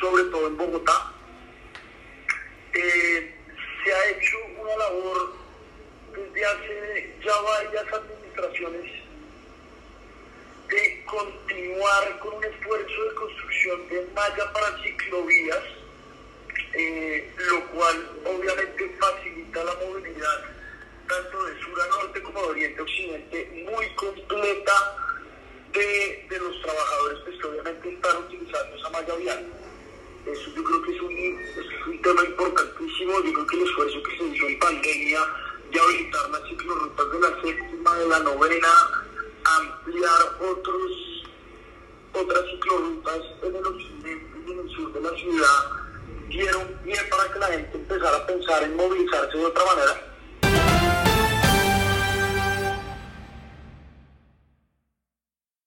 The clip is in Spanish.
sobre todo en Bogotá. Eh, se ha hecho una labor desde hace ya varias administraciones de continuar con un esfuerzo de construcción de malla para ciclovías, eh, lo cual obviamente facilita la movilidad tanto de sur a norte como de oriente a occidente, muy completa de, de los trabajadores pues, que obviamente están Eso yo creo que es un, es un tema importantísimo, yo creo que el esfuerzo que se hizo en pandemia de habilitar las ciclorrutas de la séptima, de la novena, ampliar otros, otras ciclorrutas en el occidente y en el sur de la ciudad, dieron pie para que la gente empezara a pensar en movilizarse de otra manera